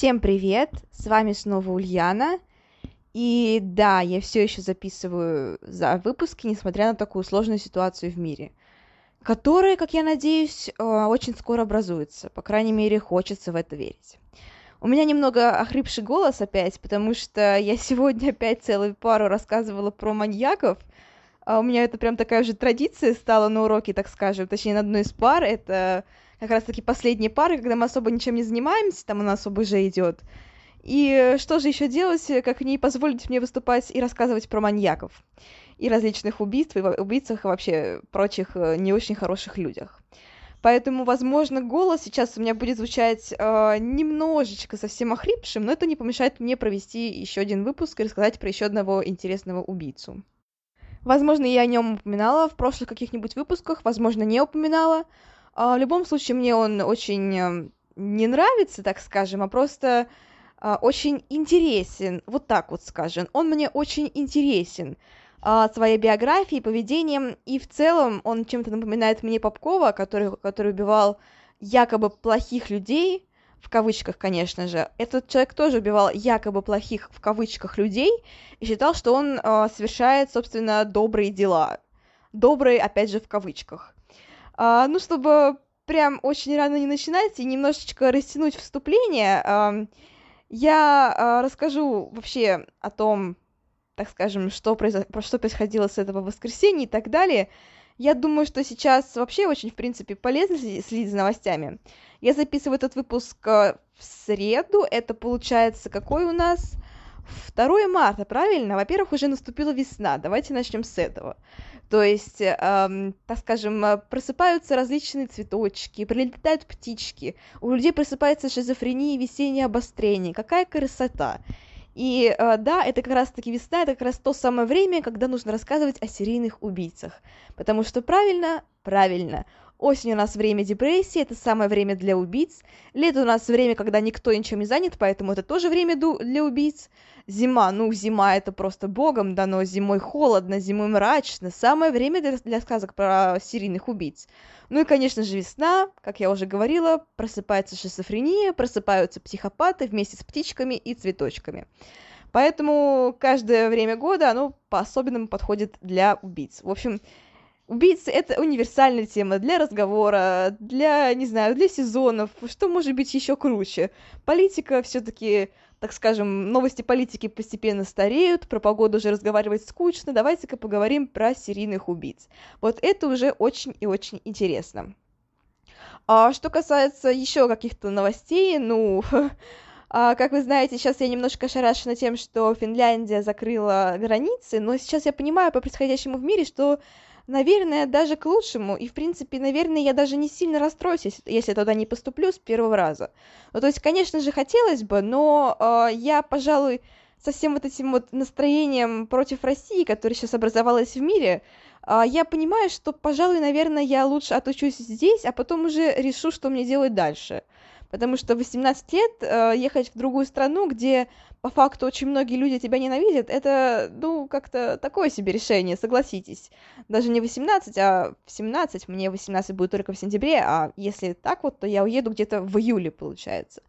Всем привет! С вами снова Ульяна. И да, я все еще записываю за выпуски, несмотря на такую сложную ситуацию в мире, которая, как я надеюсь, э, очень скоро образуется. По крайней мере, хочется в это верить. У меня немного охрипший голос опять, потому что я сегодня опять целую пару рассказывала про маньяков. А у меня это прям такая уже традиция стала на уроке, так скажем, точнее, на одной из пар. Это как раз-таки последние пары, когда мы особо ничем не занимаемся, там у нас ОБЖ идет. И что же еще делать, как не позволить мне выступать и рассказывать про маньяков и различных убийств, и убийцах, и вообще прочих э, не очень хороших людях. Поэтому, возможно, голос сейчас у меня будет звучать э, немножечко совсем охрипшим, но это не помешает мне провести еще один выпуск и рассказать про еще одного интересного убийцу. Возможно, я о нем упоминала в прошлых каких-нибудь выпусках, возможно, не упоминала. А, в любом случае, мне он очень эм, не нравится, так скажем, а просто а, очень интересен, вот так вот скажем. Он мне очень интересен а, своей биографией, поведением, и в целом он чем-то напоминает мне Попкова, который, который убивал якобы плохих людей, в кавычках, конечно же. Этот человек тоже убивал якобы плохих, в кавычках, людей, и считал, что он э, совершает, собственно, добрые дела. Добрые, опять же, в кавычках. А, ну, чтобы прям очень рано не начинать и немножечко растянуть вступление, а, я а, расскажу вообще о том, так скажем, что, произо... что происходило с этого воскресенья и так далее. Я думаю, что сейчас вообще очень, в принципе, полезно следить за новостями. Я записываю этот выпуск в среду. Это получается какой у нас? 2 марта, правильно? Во-первых, уже наступила весна. Давайте начнем с этого. То есть, эм, так скажем, э, просыпаются различные цветочки, прилетают птички, у людей просыпается шизофрения, весеннее обострение. Какая красота! И э, да, это как раз-таки весна, это как раз то самое время, когда нужно рассказывать о серийных убийцах. Потому что правильно, правильно, Осень у нас время депрессии, это самое время для убийц. Лето у нас время, когда никто ничем не занят, поэтому это тоже время для убийц. Зима, ну, зима это просто богом дано, зимой холодно, зимой мрачно. Самое время для, для сказок про серийных убийц. Ну и, конечно же, весна, как я уже говорила, просыпается шизофрения, просыпаются психопаты вместе с птичками и цветочками. Поэтому каждое время года оно по-особенному подходит для убийц. В общем, Убийцы — это универсальная тема для разговора, для, не знаю, для сезонов. Что может быть еще круче? Политика все таки так скажем, новости политики постепенно стареют, про погоду уже разговаривать скучно, давайте-ка поговорим про серийных убийц. Вот это уже очень и очень интересно. А что касается еще каких-то новостей, ну, а, как вы знаете, сейчас я немножко ошарашена тем, что Финляндия закрыла границы, но сейчас я понимаю по происходящему в мире, что наверное, даже к лучшему, и, в принципе, наверное, я даже не сильно расстроюсь, если, если туда не поступлю с первого раза. Ну, то есть, конечно же, хотелось бы, но э, я, пожалуй, со всем вот этим вот настроением против России, которое сейчас образовалось в мире, э, я понимаю, что, пожалуй, наверное, я лучше отучусь здесь, а потом уже решу, что мне делать дальше потому что 18 лет э, ехать в другую страну, где по факту очень многие люди тебя ненавидят, это, ну, как-то такое себе решение, согласитесь. Даже не 18, а в 17, мне 18 будет только в сентябре, а если так вот, то я уеду где-то в июле, получается.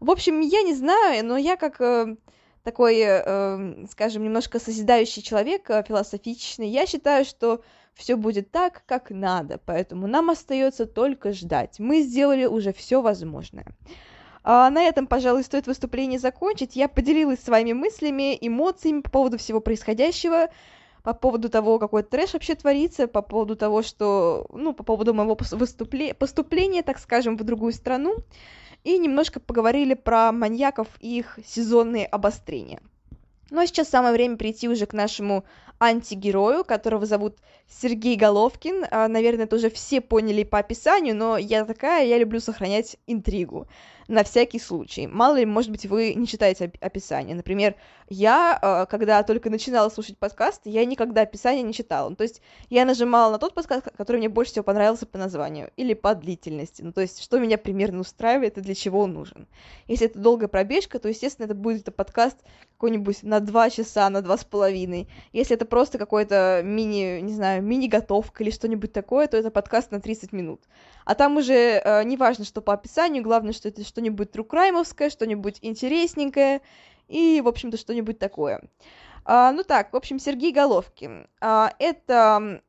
В общем, я не знаю, но я как э, такой, э, скажем, немножко созидающий человек, э, философичный, я считаю, что все будет так, как надо, поэтому нам остается только ждать. Мы сделали уже все возможное. А на этом, пожалуй, стоит выступление закончить. Я поделилась своими мыслями, эмоциями по поводу всего происходящего, по поводу того, какой трэш вообще творится, по поводу того, что, ну, по поводу моего выступле... поступления, так скажем, в другую страну, и немножко поговорили про маньяков и их сезонные обострения. Ну а сейчас самое время прийти уже к нашему антигерою, которого зовут Сергей Головкин. А, наверное, это уже все поняли по описанию, но я такая, я люблю сохранять интригу на всякий случай. Мало ли, может быть, вы не читаете описание. Например, я, э, когда только начинала слушать подкасты, я никогда описание не читала. Ну, то есть я нажимала на тот подкаст, который мне больше всего понравился по названию или по длительности. Ну, то есть что меня примерно устраивает и для чего он нужен. Если это долгая пробежка, то, естественно, это будет это подкаст какой-нибудь на два часа, на два с половиной. Если это просто какой-то мини, не знаю, мини-готовка или что-нибудь такое, то это подкаст на 30 минут. А там уже э, не важно, что по описанию, главное, что это что-нибудь трукраймовское, что-нибудь интересненькое и, в общем-то, что-нибудь такое. А, ну так, в общем, Сергей Головкин. А, это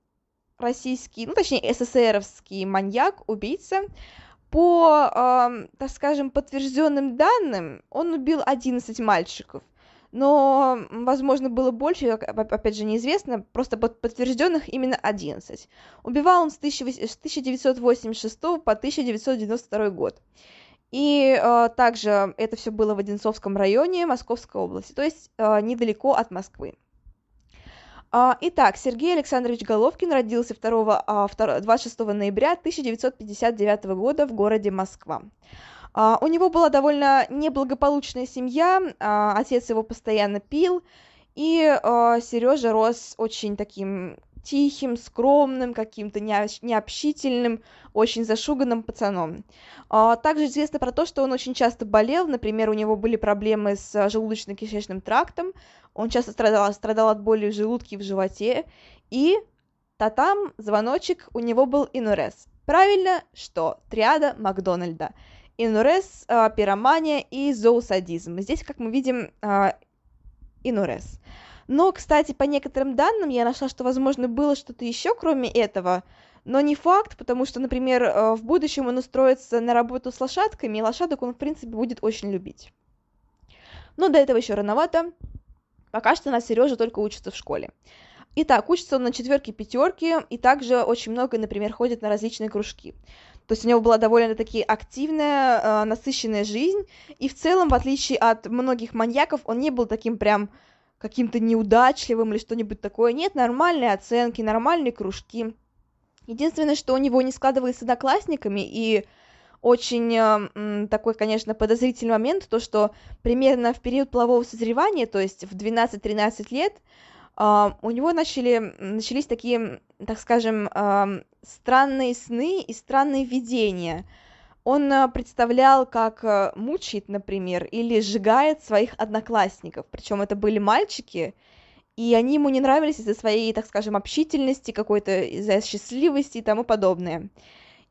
российский, ну точнее, СССРовский маньяк, убийца. По, э, так скажем, подтвержденным данным, он убил 11 мальчиков но, возможно, было больше, опять же, неизвестно, просто подтвержденных именно 11. Убивал он с 1986 по 1992 год. И э, также это все было в Одинцовском районе Московской области, то есть э, недалеко от Москвы. Э, итак, Сергей Александрович Головкин родился 2, э, 26 ноября 1959 года в городе Москва. Uh, у него была довольно неблагополучная семья, uh, отец его постоянно пил, и uh, Сережа рос очень таким тихим, скромным, каким-то необщительным, очень зашуганным пацаном. Также известно про то, что он очень часто болел, например, у него были проблемы с желудочно-кишечным трактом, он часто страдал, страдал от боли в желудке и в животе, и та-там, звоночек, у него был инурез. Правильно, что? Триада Макдональда – инурез, а, пиромания и зоосадизм. Здесь, как мы видим, а, инурез. Но, кстати, по некоторым данным я нашла, что, возможно, было что-то еще, кроме этого, но не факт, потому что, например, а, в будущем он устроится на работу с лошадками, и лошадок он, в принципе, будет очень любить. Но до этого еще рановато. Пока что на Сережа только учится в школе. Итак, учится он на четверке, пятерке, и также очень много, например, ходит на различные кружки. То есть у него была довольно-таки активная, э, насыщенная жизнь, и в целом, в отличие от многих маньяков, он не был таким прям каким-то неудачливым или что-нибудь такое. Нет, нормальные оценки, нормальные кружки. Единственное, что у него не складывалось с одноклассниками, и очень э, такой, конечно, подозрительный момент, то, что примерно в период полового созревания, то есть в 12-13 лет, Uh, у него начали, начались такие, так скажем, uh, странные сны и странные видения. Он uh, представлял, как uh, мучает, например, или сжигает своих одноклассников. Причем это были мальчики, и они ему не нравились из-за своей, так скажем, общительности, какой-то из-за счастливости и тому подобное.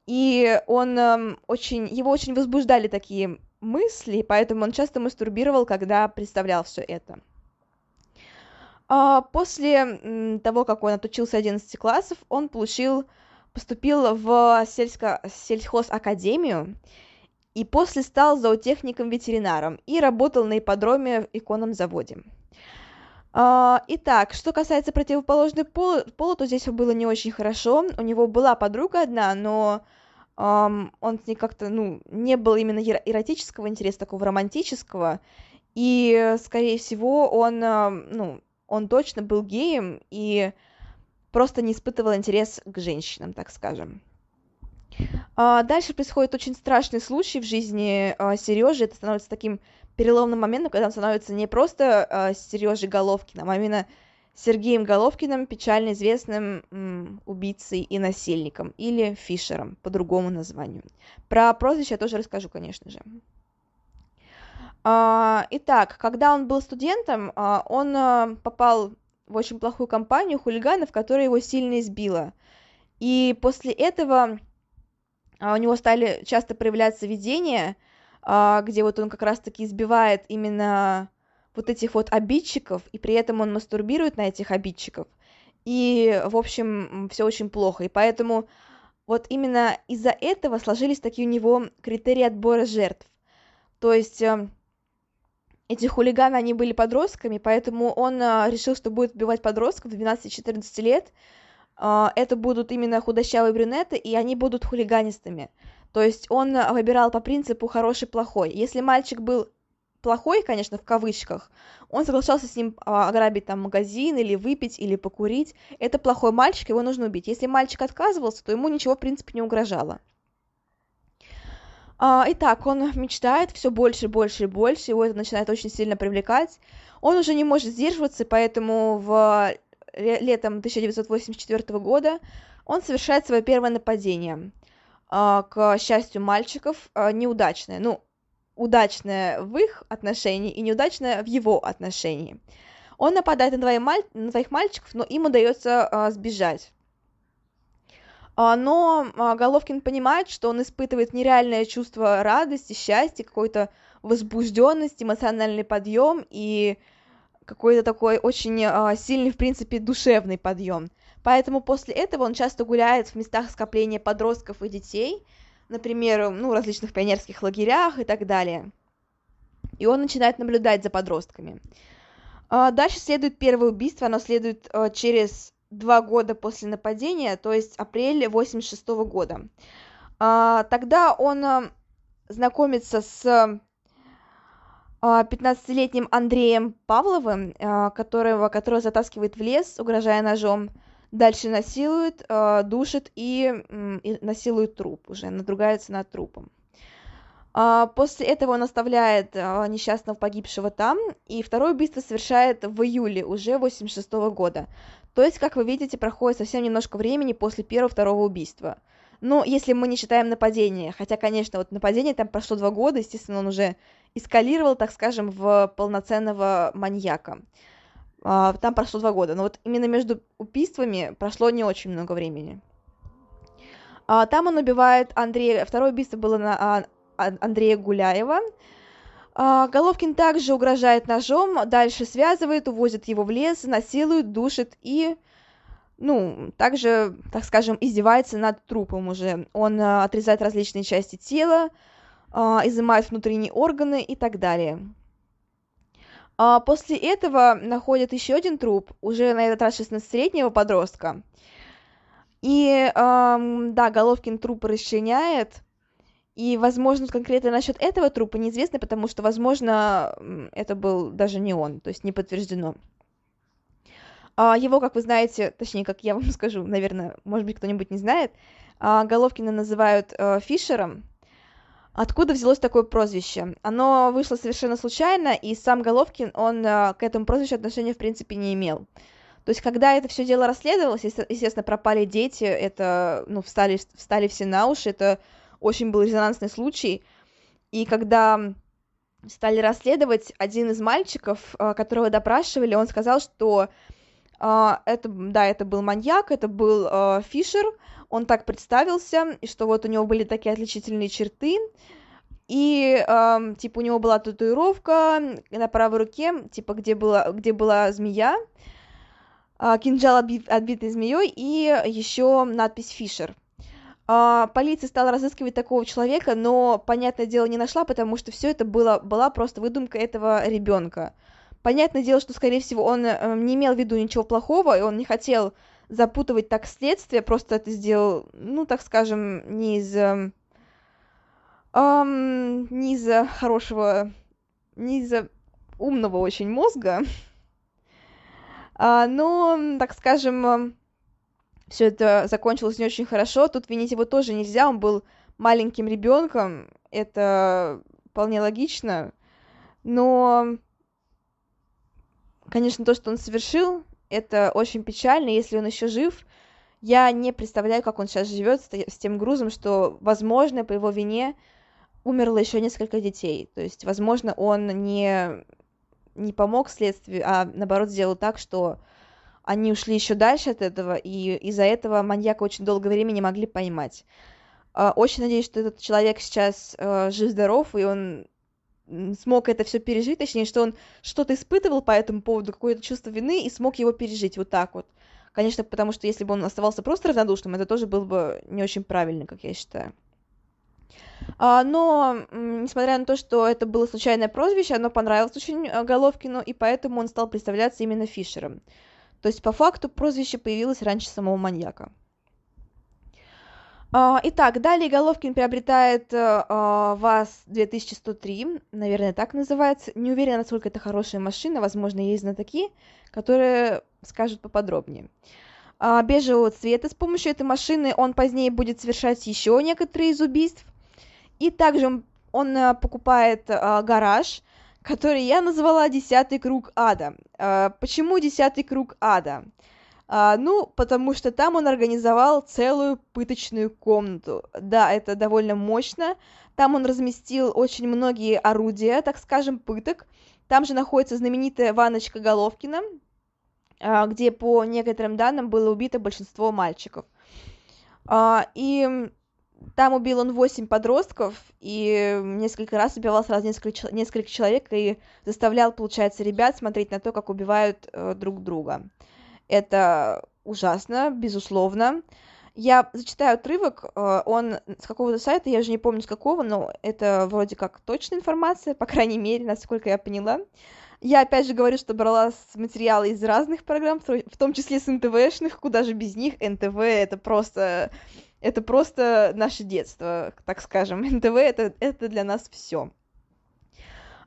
И он um, очень, его очень возбуждали такие мысли, поэтому он часто мастурбировал, когда представлял все это. А, после того, как он отучился 11 классов, он получил, поступил в сельско, сельхозакадемию и после стал зоотехником-ветеринаром и работал на ипподроме в иконном заводе. А, итак, что касается противоположной пола, пола, то здесь было не очень хорошо. У него была подруга одна, но um, он с ней как-то, ну, не было именно эротического интереса, такого романтического, и, скорее всего, он, ну, он точно был геем и просто не испытывал интерес к женщинам, так скажем. А, дальше происходит очень страшный случай в жизни а, Сережи. Это становится таким переломным моментом, когда он становится не просто а, Сережей Головкиным, а именно Сергеем Головкиным, печально известным убийцей и насильником, или Фишером, по другому названию. Про прозвище я тоже расскажу, конечно же. Итак, когда он был студентом, он попал в очень плохую компанию хулиганов, которая его сильно избила. И после этого у него стали часто проявляться видения, где вот он как раз-таки избивает именно вот этих вот обидчиков, и при этом он мастурбирует на этих обидчиков. И, в общем, все очень плохо. И поэтому вот именно из-за этого сложились такие у него критерии отбора жертв. То есть эти хулиганы, они были подростками, поэтому он а, решил, что будет убивать подростков 12-14 лет. А, это будут именно худощавые брюнеты, и они будут хулиганистами. То есть он выбирал по принципу хороший-плохой. Если мальчик был плохой, конечно, в кавычках, он соглашался с ним а, ограбить там магазин или выпить, или покурить. Это плохой мальчик, его нужно убить. Если мальчик отказывался, то ему ничего, в принципе, не угрожало. А, итак, он мечтает все больше, больше и больше, его это начинает очень сильно привлекать. Он уже не может сдерживаться, поэтому в летом 1984 года он совершает свое первое нападение. А, к счастью мальчиков, а, неудачное. Ну, удачное в их отношении и неудачное в его отношении. Он нападает на, двоих, мальчиков, но им удается сбежать. А, но а, Головкин понимает, что он испытывает нереальное чувство радости, счастья, какой-то возбужденности, эмоциональный подъем и какой-то такой очень а, сильный, в принципе, душевный подъем. Поэтому после этого он часто гуляет в местах скопления подростков и детей, например, ну, различных пионерских лагерях и так далее. И он начинает наблюдать за подростками. Дальше следует первое убийство, оно следует через два года после нападения, то есть апрель 86 -го года. А, тогда он а, знакомится с 15-летним а, Андреем Павловым, которого, которого затаскивает в лес, угрожая ножом, дальше насилует, душит и, и насилует труп, уже надругается над трупом. После этого он оставляет несчастного погибшего там, и второе убийство совершает в июле уже 86 -го года. То есть, как вы видите, проходит совсем немножко времени после первого-второго убийства. Но если мы не считаем нападение, хотя, конечно, вот нападение там прошло два года, естественно, он уже эскалировал, так скажем, в полноценного маньяка. А, там прошло два года, но вот именно между убийствами прошло не очень много времени. А, там он убивает Андрея, второе убийство было на а, Андрея Гуляева, Головкин также угрожает ножом, дальше связывает, увозит его в лес, насилует, душит и, ну, также, так скажем, издевается над трупом уже. Он а, отрезает различные части тела, а, изымает внутренние органы и так далее. После этого находят еще один труп, уже на этот раз 16-летнего подростка. И, да, Головкин труп расчленяет, и, возможно, конкретно насчет этого трупа неизвестно, потому что, возможно, это был даже не он, то есть не подтверждено. А, его, как вы знаете, точнее, как я вам скажу, наверное, может быть, кто-нибудь не знает, а, Головкина называют э, Фишером. Откуда взялось такое прозвище? Оно вышло совершенно случайно, и сам Головкин, он э, к этому прозвищу отношения, в принципе, не имел. То есть, когда это все дело расследовалось, естественно, пропали дети, это, ну, встали, встали все на уши, это очень был резонансный случай. И когда стали расследовать, один из мальчиков, а, которого допрашивали, он сказал, что а, это, да, это был маньяк, это был а, Фишер, он так представился, и что вот у него были такие отличительные черты, и э, типа у него была татуировка на правой руке, типа где была, где была змея, э, кинжал отбит, отбитый змеей и еще надпись Фишер. А, полиция стала разыскивать такого человека, но, понятное дело, не нашла, потому что все это было, была просто выдумка этого ребенка. Понятное дело, что, скорее всего, он э, не имел в виду ничего плохого, и он не хотел запутывать так следствие, просто это сделал, ну, так скажем, не из... Эм, не из хорошего, не из умного очень мозга, а, но, так скажем, все это закончилось не очень хорошо. Тут винить его тоже нельзя, он был маленьким ребенком, это вполне логично. Но, конечно, то, что он совершил, это очень печально, если он еще жив. Я не представляю, как он сейчас живет с тем грузом, что, возможно, по его вине умерло еще несколько детей. То есть, возможно, он не, не помог следствию, а наоборот сделал так, что они ушли еще дальше от этого, и из-за этого маньяка очень долгое время не могли поймать. А, очень надеюсь, что этот человек сейчас э, жив-здоров, и он смог это все пережить, точнее, что он что-то испытывал по этому поводу, какое-то чувство вины, и смог его пережить вот так вот. Конечно, потому что если бы он оставался просто равнодушным, это тоже было бы не очень правильно, как я считаю. А, но, несмотря на то, что это было случайное прозвище, оно понравилось очень э, Головкину, и поэтому он стал представляться именно Фишером. То есть, по факту, прозвище появилось раньше самого маньяка. А, итак, далее Головкин приобретает э, а, ВАЗ-2103, наверное, так называется. Не уверена, насколько это хорошая машина, возможно, есть знатоки, которые скажут поподробнее. А, бежевого цвета. С помощью этой машины он позднее будет совершать еще некоторые из убийств. И также он э, покупает гараж, который я назвала «Десятый круг ада». Почему «Десятый круг ада»? А, ну, потому что там он организовал целую пыточную комнату. Да, это довольно мощно. Там он разместил очень многие орудия, так скажем, пыток. Там же находится знаменитая ванночка Головкина, а, где, по некоторым данным, было убито большинство мальчиков. А, и там убил он восемь подростков и несколько раз убивал сразу несколько, несколько человек и заставлял, получается, ребят смотреть на то, как убивают э, друг друга. Это ужасно, безусловно. Я зачитаю отрывок, э, он с какого-то сайта, я уже не помню с какого, но это вроде как точная информация, по крайней мере, насколько я поняла. Я опять же говорю, что брала материалы из разных программ, в том числе с НТВшных, куда же без них. НТВ это просто, это просто наше детство, так скажем. НТВ это, это для нас все.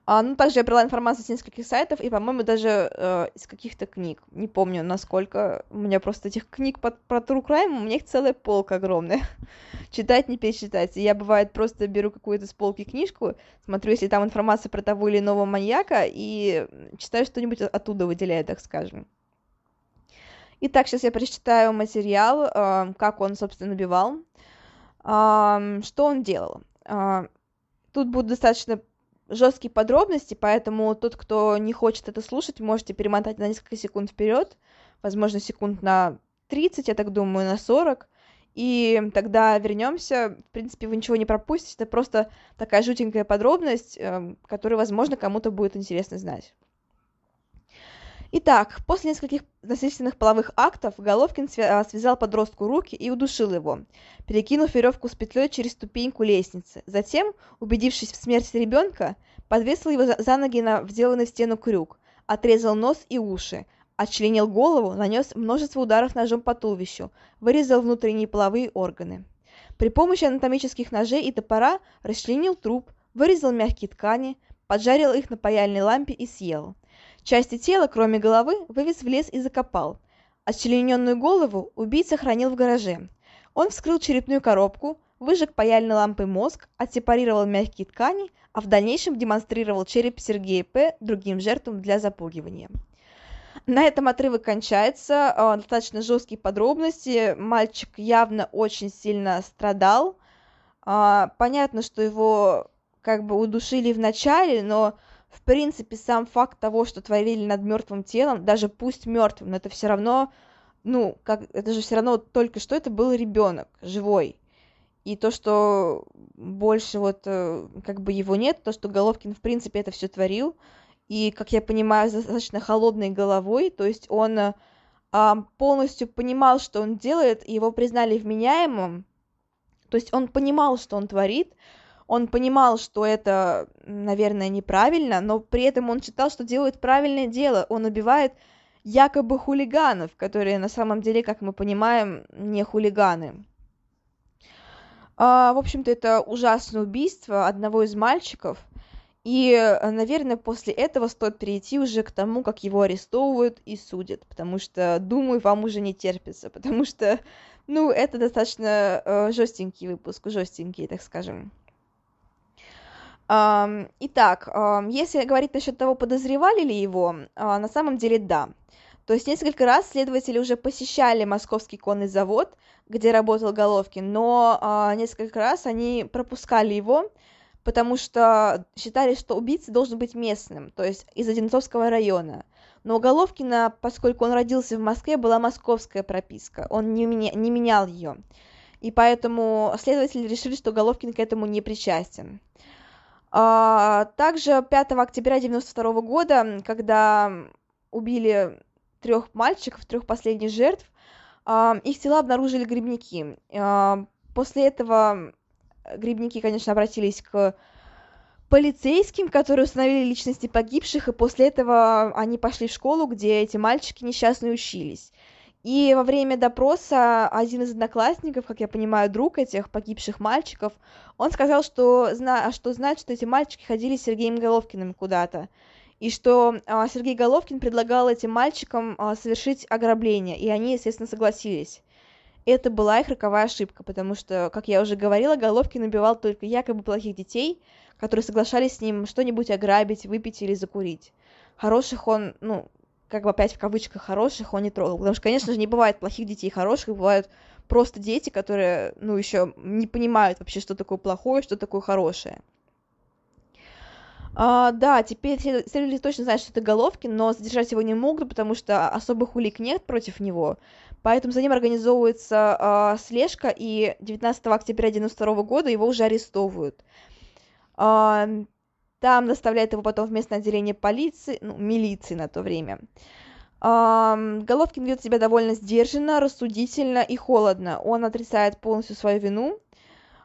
А, ну, также я брала информацию с нескольких сайтов и, по-моему, даже э, из каких-то книг. Не помню, насколько. У меня просто этих книг под, про True Crime, у меня их целая полка огромная. Читать, не перечитать. Я, бывает, просто беру какую-то с полки книжку, смотрю, если там информация про того или иного маньяка, и читаю что-нибудь оттуда, выделяю, так скажем. Итак, сейчас я прочитаю материал, э, как он, собственно, убивал. Э, что он делал? Э, тут будут достаточно жесткие подробности, поэтому тот, кто не хочет это слушать, можете перемотать на несколько секунд вперед, возможно, секунд на 30, я так думаю, на 40, и тогда вернемся. В принципе, вы ничего не пропустите, это просто такая жутенькая подробность, эм, которую, возможно, кому-то будет интересно знать. Итак, после нескольких насильственных половых актов Головкин а, связал подростку руки и удушил его, перекинув веревку с петлей через ступеньку лестницы. Затем, убедившись в смерти ребенка, подвесил его за ноги на вделанный в стену крюк, отрезал нос и уши, отчленил голову, нанес множество ударов ножом по туловищу, вырезал внутренние половые органы. При помощи анатомических ножей и топора расчленил труп, вырезал мягкие ткани, поджарил их на паяльной лампе и съел. Части тела, кроме головы, вывез в лес и закопал. Отчлененную голову убийца хранил в гараже. Он вскрыл черепную коробку, выжег паяльной лампой мозг, отсепарировал мягкие ткани, а в дальнейшем демонстрировал череп Сергея П. другим жертвам для запугивания. На этом отрывок кончается. А, достаточно жесткие подробности. Мальчик явно очень сильно страдал. А, понятно, что его как бы удушили в начале, но в принципе, сам факт того, что творили над мертвым телом, даже пусть мертвым, но это все равно, ну, как, это же все равно только что это был ребенок живой. И то, что больше вот э, как бы его нет, то, что Головкин, в принципе, это все творил, и, как я понимаю, достаточно холодной головой, то есть он а, полностью понимал, что он делает, его признали вменяемым, то есть он понимал, что он творит, он понимал, что это, наверное, неправильно, но при этом он считал, что делает правильное дело. Он убивает якобы хулиганов, которые на самом деле, как мы понимаем, не хулиганы. А, в общем-то, это ужасное убийство одного из мальчиков. И, наверное, после этого стоит перейти уже к тому, как его арестовывают и судят, потому что, думаю, вам уже не терпится, потому что, ну, это достаточно э, жестенький выпуск, жестенький, так скажем. Итак, если говорить насчет того, подозревали ли его, а, на самом деле да. То есть несколько раз следователи уже посещали московский конный завод, где работал Головкин, но а, несколько раз они пропускали его, потому что считали, что убийца должен быть местным, то есть из Одинцовского района. Но у Головкина, поскольку он родился в Москве, была московская прописка, он не, меня, не менял ее. И поэтому следователи решили, что Головкин к этому не причастен. А, также 5 октября 92 года, когда убили трех мальчиков, трех последних жертв, а, их тела обнаружили грибники. А, после этого грибники, конечно, обратились к полицейским, которые установили личности погибших, и после этого они пошли в школу, где эти мальчики несчастные учились. И во время допроса один из одноклассников, как я понимаю, друг этих погибших мальчиков, он сказал, что, зна что знает, что эти мальчики ходили с Сергеем Головкиным куда-то, и что а, Сергей Головкин предлагал этим мальчикам а, совершить ограбление, и они, естественно, согласились. Это была их роковая ошибка, потому что, как я уже говорила, Головкин убивал только якобы плохих детей, которые соглашались с ним что-нибудь ограбить, выпить или закурить. Хороших он, ну, как бы опять в кавычках хороших он не трогал. Потому что, конечно же, не бывает плохих детей хороших, бывают просто дети, которые, ну, еще не понимают вообще, что такое плохое, что такое хорошее. А, да, теперь следователи точно знают, что это Головкин, но задержать его не могут, потому что особых улик нет против него. Поэтому за ним организовывается а, слежка, и 19 октября 1992 года его уже арестовывают. А, там доставляют его потом в местное отделение полиции, ну, милиции на то время. Головкин ведет себя довольно сдержанно, рассудительно и холодно. Он отрицает полностью свою вину.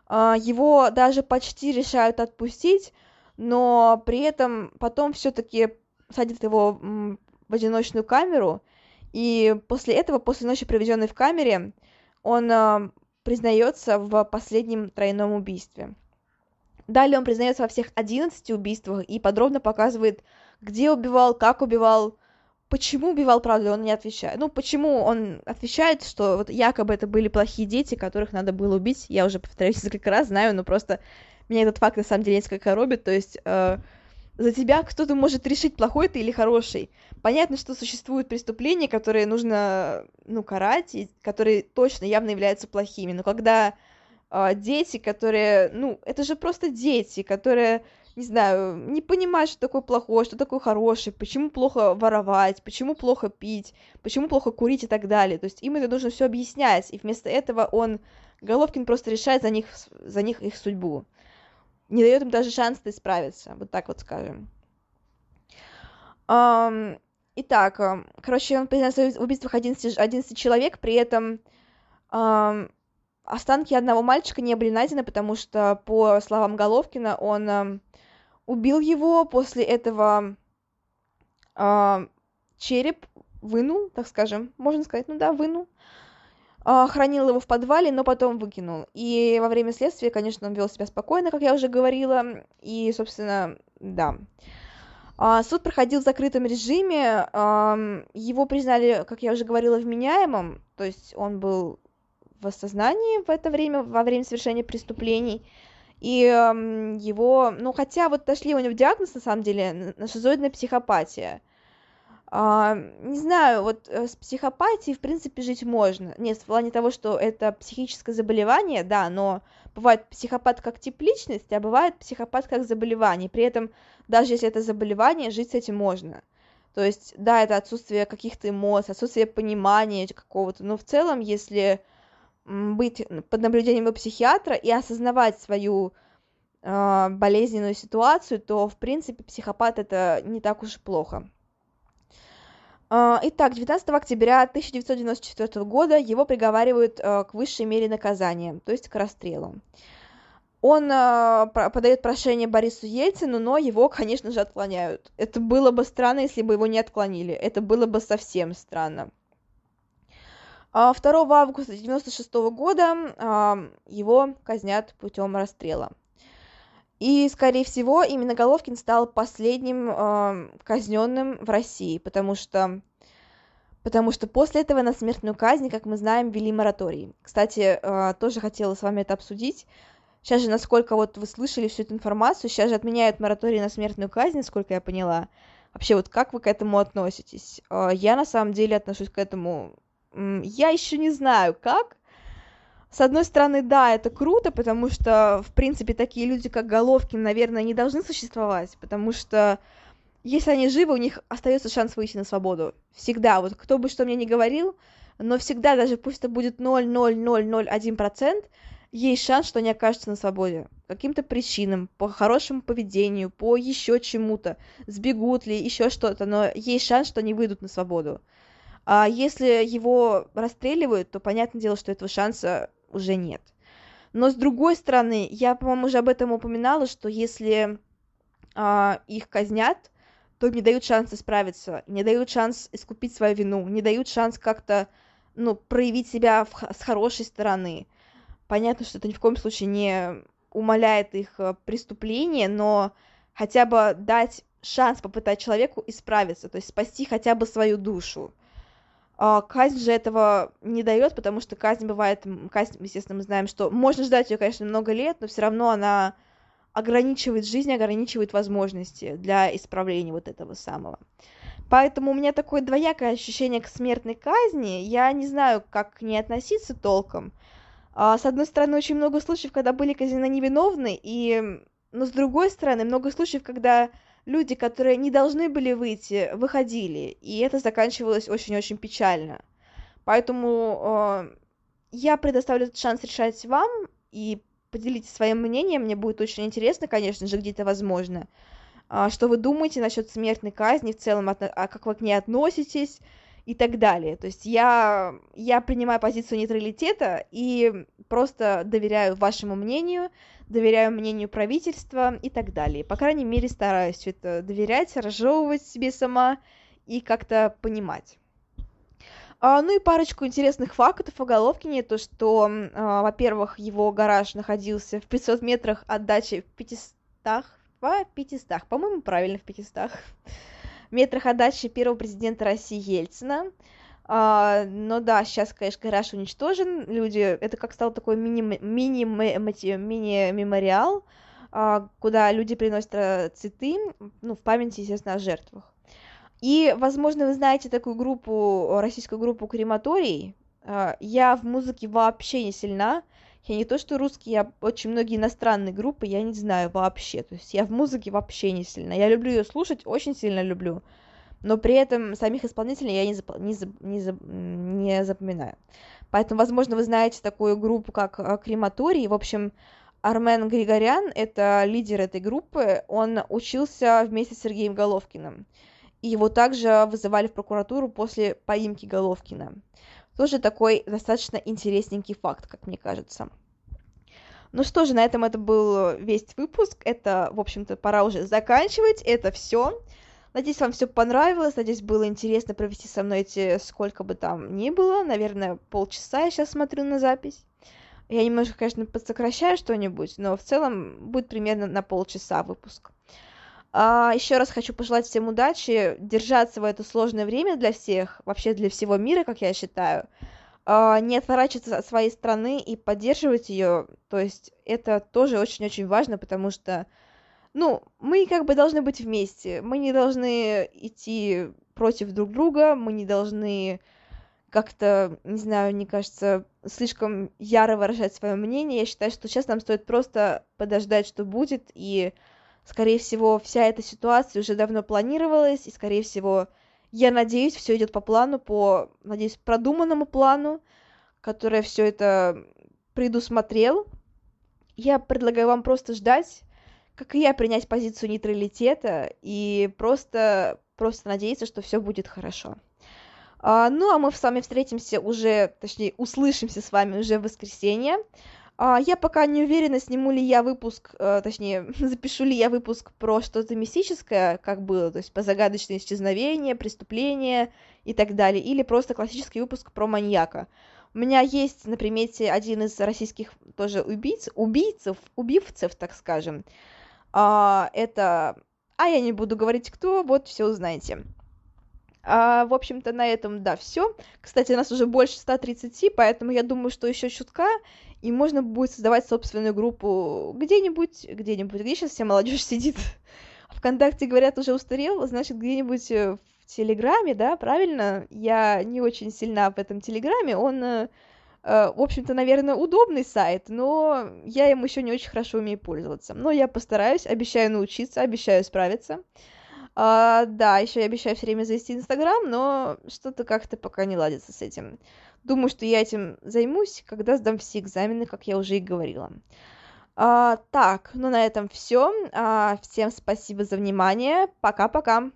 А, его даже почти решают отпустить, но при этом потом все-таки садят его в одиночную камеру, и после этого, после ночи, проведенной в камере, он а, признается в последнем тройном убийстве. Далее он признается во всех 11 убийствах и подробно показывает, где убивал, как убивал, почему убивал, правда, он не отвечает. Ну, почему он отвечает, что вот якобы это были плохие дети, которых надо было убить. Я уже повторяюсь несколько раз, знаю, но просто меня этот факт на самом деле несколько робит. То есть э, за тебя кто-то может решить, плохой ты или хороший. Понятно, что существуют преступления, которые нужно, ну, карать, и которые точно явно являются плохими. Но когда а, дети, которые, ну, это же просто дети, которые, не знаю, не понимают, что такое плохое, что такое хорошее, почему плохо воровать, почему плохо пить, почему плохо курить и так далее. То есть им это нужно все объяснять, и вместо этого он, Головкин просто решает за них, за них их судьбу. Не дает им даже шанс исправиться, вот так вот скажем. Um, итак, короче, он признался в убийствах 11, 11 человек, при этом um, Останки одного мальчика не были найдены, потому что, по словам Головкина, он э, убил его, после этого э, череп вынул, так скажем, можно сказать, ну да, вынул, э, хранил его в подвале, но потом выкинул. И во время следствия, конечно, он вел себя спокойно, как я уже говорила, и, собственно, да. Суд проходил в закрытом режиме, его признали, как я уже говорила, вменяемым, то есть он был в осознании в это время, во время совершения преступлений. И э, его, ну хотя вот дошли у него диагноз, на самом деле, на шизоидная психопатия. А, не знаю, вот э, с психопатией, в принципе, жить можно. Нет, в плане того, что это психическое заболевание, да, но бывает психопат как тип личности, а бывает психопат как заболевание. При этом, даже если это заболевание, жить с этим можно. То есть, да, это отсутствие каких-то эмоций, отсутствие понимания какого-то, но в целом, если быть под наблюдением у психиатра и осознавать свою э, болезненную ситуацию, то, в принципе, психопат это не так уж плохо. Э, итак, 19 октября 1994 года его приговаривают э, к высшей мере наказания, то есть к расстрелу. Он подает прошение Борису Ельцину, но его, конечно же, отклоняют. Это было бы странно, если бы его не отклонили. Это было бы совсем странно. 2 а, августа 1996 года а, его казнят путем расстрела. И, скорее всего, именно Головкин стал последним казненным в России, потому что, потому что после этого на смертную казнь, как мы знаем, ввели мораторий. Кстати, э, тоже хотела с вами это обсудить. Сейчас же, насколько вот вы слышали всю эту информацию, сейчас же отменяют мораторий на смертную казнь, насколько я поняла. Вообще, вот как вы к этому относитесь? Э, я на самом деле отношусь к этому я еще не знаю, как. С одной стороны, да, это круто, потому что, в принципе, такие люди, как Головкин, наверное, не должны существовать, потому что если они живы, у них остается шанс выйти на свободу. Всегда. Вот кто бы что мне ни говорил, но всегда, даже пусть это будет 0,0001%, есть шанс, что они окажутся на свободе. Каким-то причинам, по хорошему поведению, по еще чему-то, сбегут ли, еще что-то, но есть шанс, что они выйдут на свободу. А если его расстреливают, то понятное дело, что этого шанса уже нет. Но с другой стороны, я, по-моему, уже об этом упоминала, что если а, их казнят, то не дают шанс исправиться, не дают шанс искупить свою вину, не дают шанс как-то ну, проявить себя в, с хорошей стороны. Понятно, что это ни в коем случае не умаляет их э, преступление, но хотя бы дать шанс попытать человеку исправиться, то есть спасти хотя бы свою душу. А, казнь же этого не дает, потому что казнь бывает, казнь, естественно, мы знаем, что можно ждать ее, конечно, много лет, но все равно она ограничивает жизнь, ограничивает возможности для исправления вот этого самого. Поэтому у меня такое двоякое ощущение к смертной казни. Я не знаю, как к ней относиться толком. А, с одной стороны, очень много случаев, когда были казнены невиновны, и... но с другой стороны, много случаев, когда люди, которые не должны были выйти, выходили, и это заканчивалось очень-очень печально. Поэтому э, я предоставлю этот шанс решать вам, и поделитесь своим мнением, мне будет очень интересно, конечно же, где-то возможно. Э, что вы думаете насчет смертной казни в целом, а как вы к ней относитесь, и так далее. То есть я, я принимаю позицию нейтралитета и просто доверяю вашему мнению, доверяю мнению правительства и так далее. По крайней мере, стараюсь это доверять, разжевывать себе сама и как-то понимать. А, ну и парочку интересных фактов о Головкине, то что, а, во-первых, его гараж находился в 500 метрах от дачи в 500, в 500, по-моему, правильно, в 500 метрах от дачи первого президента России Ельцина. А, но да, сейчас, конечно, гараж уничтожен. Люди, это как стал такой мини-мемориал, а, куда люди приносят э, цветы, ну, в памяти, естественно, о жертвах. И, возможно, вы знаете такую группу, российскую группу Крематорий. А, я в музыке вообще не сильна, я не то, что русский, я очень многие иностранные группы я не знаю вообще. То есть я в музыке вообще не сильно. Я люблю ее слушать, очень сильно люблю. Но при этом самих исполнителей я не, зап... не, зап... не, зап... не запоминаю. Поэтому, возможно, вы знаете такую группу, как э, Крематорий. В общем, Армен Григорян — это лидер этой группы. Он учился вместе с Сергеем Головкиным. И его также вызывали в прокуратуру после поимки Головкина. Тоже такой достаточно интересненький факт, как мне кажется. Ну что же, на этом это был весь выпуск. Это, в общем-то, пора уже заканчивать. Это все. Надеюсь, вам все понравилось. Надеюсь, было интересно провести со мной эти сколько бы там ни было. Наверное, полчаса я сейчас смотрю на запись. Я немножко, конечно, подсокращаю что-нибудь, но в целом будет примерно на полчаса выпуск. А, еще раз хочу пожелать всем удачи, держаться в это сложное время для всех, вообще для всего мира, как я считаю. А, не отворачиваться от своей страны и поддерживать ее. То есть это тоже очень-очень важно, потому что, ну, мы как бы должны быть вместе. Мы не должны идти против друг друга, мы не должны как-то, не знаю, мне кажется, слишком яро выражать свое мнение. Я считаю, что сейчас нам стоит просто подождать, что будет, и Скорее всего, вся эта ситуация уже давно планировалась, и, скорее всего, я надеюсь, все идет по плану, по, надеюсь, продуманному плану, который все это предусмотрел. Я предлагаю вам просто ждать, как и я, принять позицию нейтралитета и просто, просто надеяться, что все будет хорошо. А, ну, а мы с вами встретимся уже, точнее, услышимся с вами уже в воскресенье. А, я пока не уверена, сниму ли я выпуск, э, точнее, запишу ли я выпуск про что-то мистическое, как было, то есть по загадочное исчезновение, преступление и так далее, или просто классический выпуск про маньяка. У меня есть на примете один из российских тоже убийц, убийцев, убивцев, так скажем. А, это... А я не буду говорить кто, вот все узнаете. А, в общем-то, на этом, да, все. Кстати, нас уже больше 130, поэтому я думаю, что еще чутка, и можно будет создавать собственную группу где-нибудь, где-нибудь, где сейчас вся молодежь сидит. Вконтакте, говорят, уже устарел, значит, где-нибудь э, в Телеграме, да, правильно? Я не очень сильна в этом Телеграме, он, э, э, в общем-то, наверное, удобный сайт, но я им еще не очень хорошо умею пользоваться. Но я постараюсь, обещаю научиться, обещаю справиться. А, да, еще я обещаю все время завести Инстаграм, но что-то как-то пока не ладится с этим. Думаю, что я этим займусь, когда сдам все экзамены, как я уже и говорила. А, так, ну на этом все. А, всем спасибо за внимание. Пока-пока.